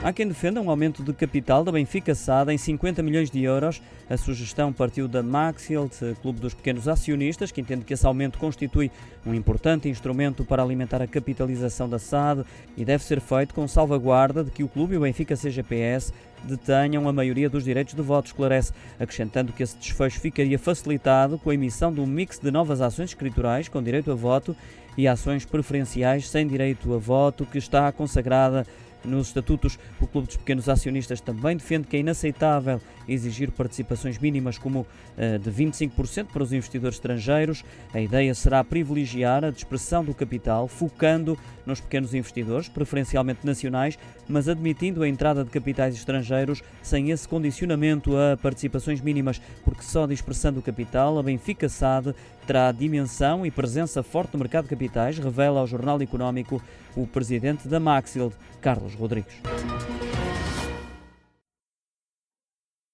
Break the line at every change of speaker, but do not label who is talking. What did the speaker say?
Há quem defenda um aumento de capital da Benfica SAD em 50 milhões de euros. A sugestão partiu da Maxield, Clube dos Pequenos Acionistas, que entende que esse aumento constitui um importante instrumento para alimentar a capitalização da SAD e deve ser feito com salvaguarda de que o clube e o Benfica CGPS detenham a maioria dos direitos de voto, esclarece, acrescentando que esse desfecho ficaria facilitado com a emissão de um mix de novas ações escriturais com direito a voto e ações preferenciais sem direito a voto, que está consagrada nos estatutos, o Clube dos Pequenos Acionistas também defende que é inaceitável exigir participações mínimas como uh, de 25% para os investidores estrangeiros. A ideia será privilegiar a dispersão do capital, focando nos pequenos investidores, preferencialmente nacionais, mas admitindo a entrada de capitais estrangeiros sem esse condicionamento a participações mínimas, porque só dispersando o capital, a Benfica SAD terá dimensão e presença forte no mercado de capitais, revela ao Jornal Económico o presidente da Maxild, Carlos Rodrigues.